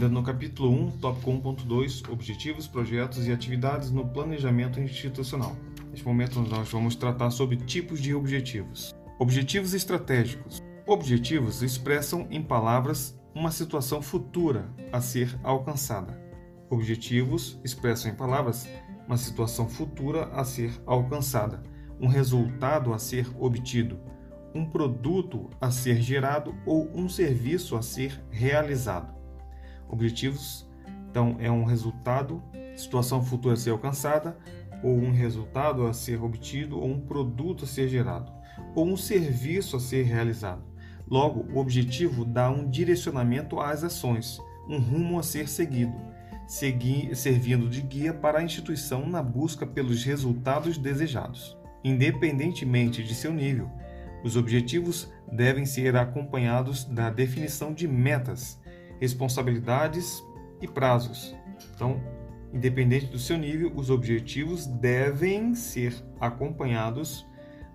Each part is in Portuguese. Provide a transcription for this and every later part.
Ainda no capítulo 1, tópico 1.2, objetivos, projetos e atividades no planejamento institucional. Neste momento nós vamos tratar sobre tipos de objetivos. Objetivos estratégicos. Objetivos expressam em palavras uma situação futura a ser alcançada. Objetivos expressam em palavras uma situação futura a ser alcançada, um resultado a ser obtido, um produto a ser gerado ou um serviço a ser realizado. Objetivos, então, é um resultado, situação futura a ser alcançada, ou um resultado a ser obtido, ou um produto a ser gerado, ou um serviço a ser realizado. Logo, o objetivo dá um direcionamento às ações, um rumo a ser seguido, segui servindo de guia para a instituição na busca pelos resultados desejados. Independentemente de seu nível, os objetivos devem ser acompanhados da definição de metas, responsabilidades e prazos. Então, independente do seu nível, os objetivos devem ser acompanhados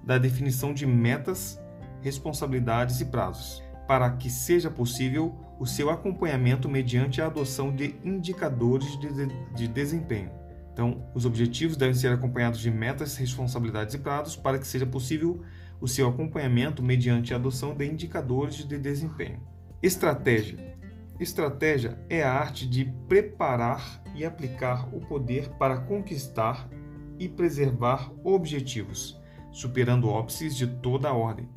da definição de metas, responsabilidades e prazos, para que seja possível o seu acompanhamento mediante a adoção de indicadores de, de desempenho. Então, os objetivos devem ser acompanhados de metas, responsabilidades e prazos para que seja possível o seu acompanhamento mediante a adoção de indicadores de desempenho. Estratégia. Estratégia é a arte de preparar e aplicar o poder para conquistar e preservar objetivos, superando óbices de toda a ordem.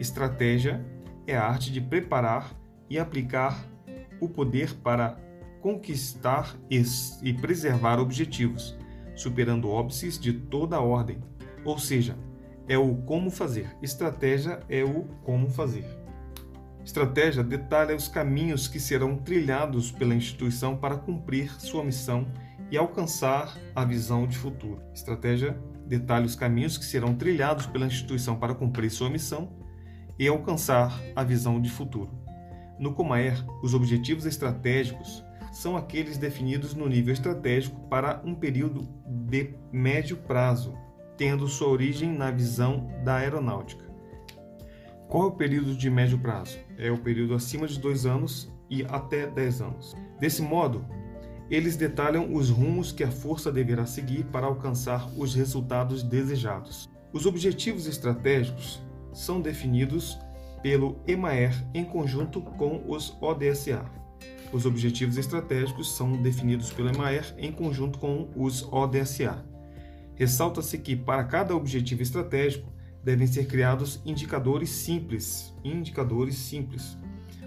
Estratégia é a arte de preparar e aplicar o poder para conquistar e preservar objetivos, superando óbices de toda a ordem. Ou seja, é o como fazer. Estratégia é o como fazer. Estratégia detalha os caminhos que serão trilhados pela instituição para cumprir sua missão e alcançar a visão de futuro. Estratégia detalha os caminhos que serão trilhados pela instituição para cumprir sua missão e alcançar a visão de futuro. No Comaer, os objetivos estratégicos são aqueles definidos no nível estratégico para um período de médio prazo, tendo sua origem na visão da aeronáutica. Qual é o período de médio prazo? É o período acima de dois anos e até 10 anos. Desse modo, eles detalham os rumos que a força deverá seguir para alcançar os resultados desejados. Os objetivos estratégicos são definidos pelo EMAER em conjunto com os ODSA. Os objetivos estratégicos são definidos pelo EMAER em conjunto com os ODSA. Ressalta-se que para cada objetivo estratégico devem ser criados indicadores simples, indicadores simples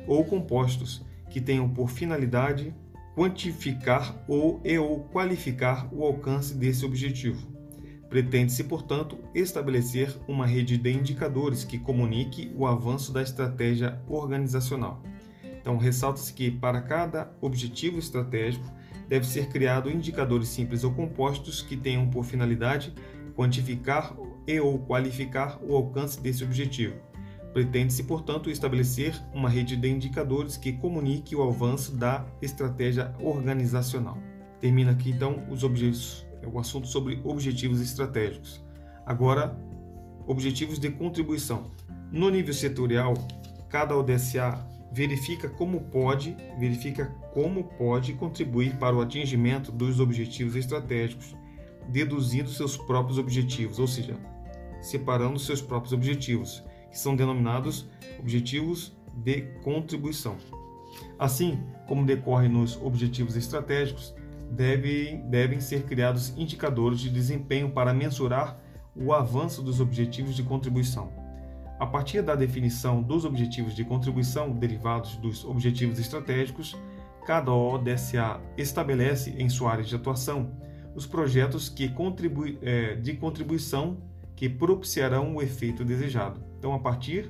ou compostos que tenham por finalidade quantificar ou e ou qualificar o alcance desse objetivo. Pretende-se, portanto, estabelecer uma rede de indicadores que comunique o avanço da estratégia organizacional. Então, ressalta-se que para cada objetivo estratégico deve ser criado indicadores simples ou compostos que tenham por finalidade quantificar e ou qualificar o alcance desse objetivo. Pretende-se, portanto, estabelecer uma rede de indicadores que comunique o avanço da estratégia organizacional. Termina aqui então os objetivos é o assunto sobre objetivos estratégicos. Agora, objetivos de contribuição. No nível setorial, cada ODSA verifica como pode, verifica como pode contribuir para o atingimento dos objetivos estratégicos, deduzindo seus próprios objetivos, ou seja, separando seus próprios objetivos, que são denominados objetivos de contribuição. Assim como decorre nos objetivos estratégicos, devem, devem ser criados indicadores de desempenho para mensurar o avanço dos objetivos de contribuição. A partir da definição dos objetivos de contribuição derivados dos objetivos estratégicos, cada ODSA estabelece em sua área de atuação os projetos que contribui, é, de contribuição que propiciarão o efeito desejado. Então, a partir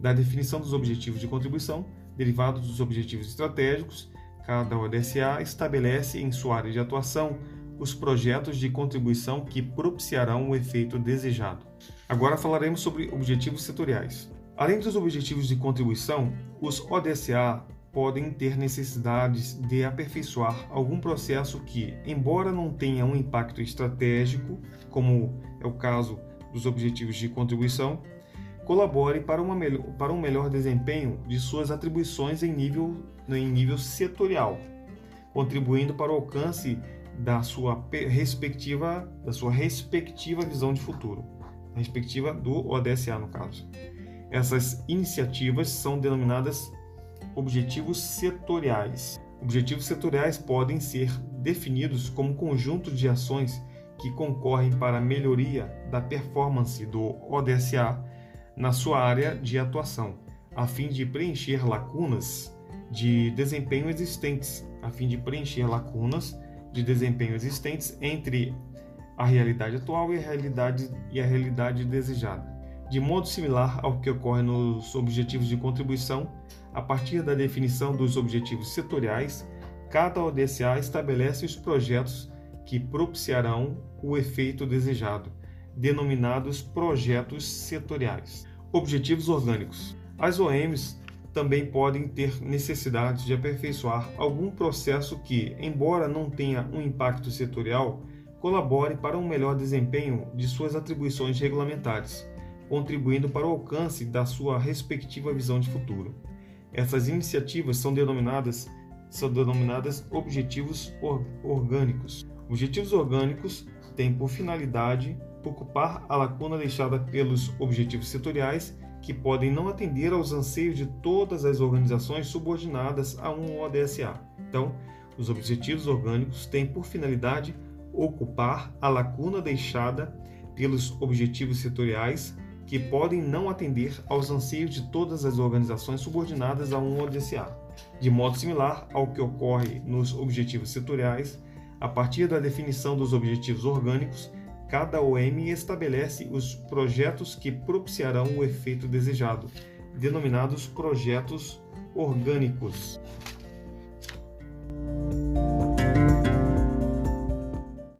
da definição dos objetivos de contribuição derivados dos objetivos estratégicos, Cada ODSA estabelece em sua área de atuação os projetos de contribuição que propiciarão o efeito desejado. Agora falaremos sobre objetivos setoriais. Além dos objetivos de contribuição, os ODSA podem ter necessidades de aperfeiçoar algum processo que, embora não tenha um impacto estratégico, como é o caso dos objetivos de contribuição, colabore para, uma, para um melhor desempenho de suas atribuições em nível, em nível setorial, contribuindo para o alcance da sua respectiva, da sua respectiva visão de futuro, respectiva do ODSA no caso. Essas iniciativas são denominadas objetivos setoriais. Objetivos setoriais podem ser definidos como conjunto de ações que concorrem para a melhoria da performance do ODSA na sua área de atuação, a fim de preencher lacunas de desempenho existentes, a fim de preencher lacunas de desempenho existentes entre a realidade atual e a realidade, e a realidade desejada. De modo similar ao que ocorre nos objetivos de contribuição, a partir da definição dos objetivos setoriais, cada ODSA estabelece os projetos que propiciarão o efeito desejado, denominados projetos setoriais. Objetivos orgânicos. As OMs também podem ter necessidade de aperfeiçoar algum processo que, embora não tenha um impacto setorial, colabore para um melhor desempenho de suas atribuições regulamentares, contribuindo para o alcance da sua respectiva visão de futuro. Essas iniciativas são denominadas, são denominadas objetivos or orgânicos. Objetivos orgânicos têm por finalidade ocupar a lacuna deixada pelos objetivos setoriais que podem não atender aos anseios de todas as organizações subordinadas a um ODSA. Então, os objetivos orgânicos têm por finalidade ocupar a lacuna deixada pelos objetivos setoriais que podem não atender aos anseios de todas as organizações subordinadas a um ODSA. De modo similar ao que ocorre nos objetivos setoriais, a partir da definição dos objetivos orgânicos, cada OM estabelece os projetos que propiciarão o efeito desejado, denominados projetos orgânicos.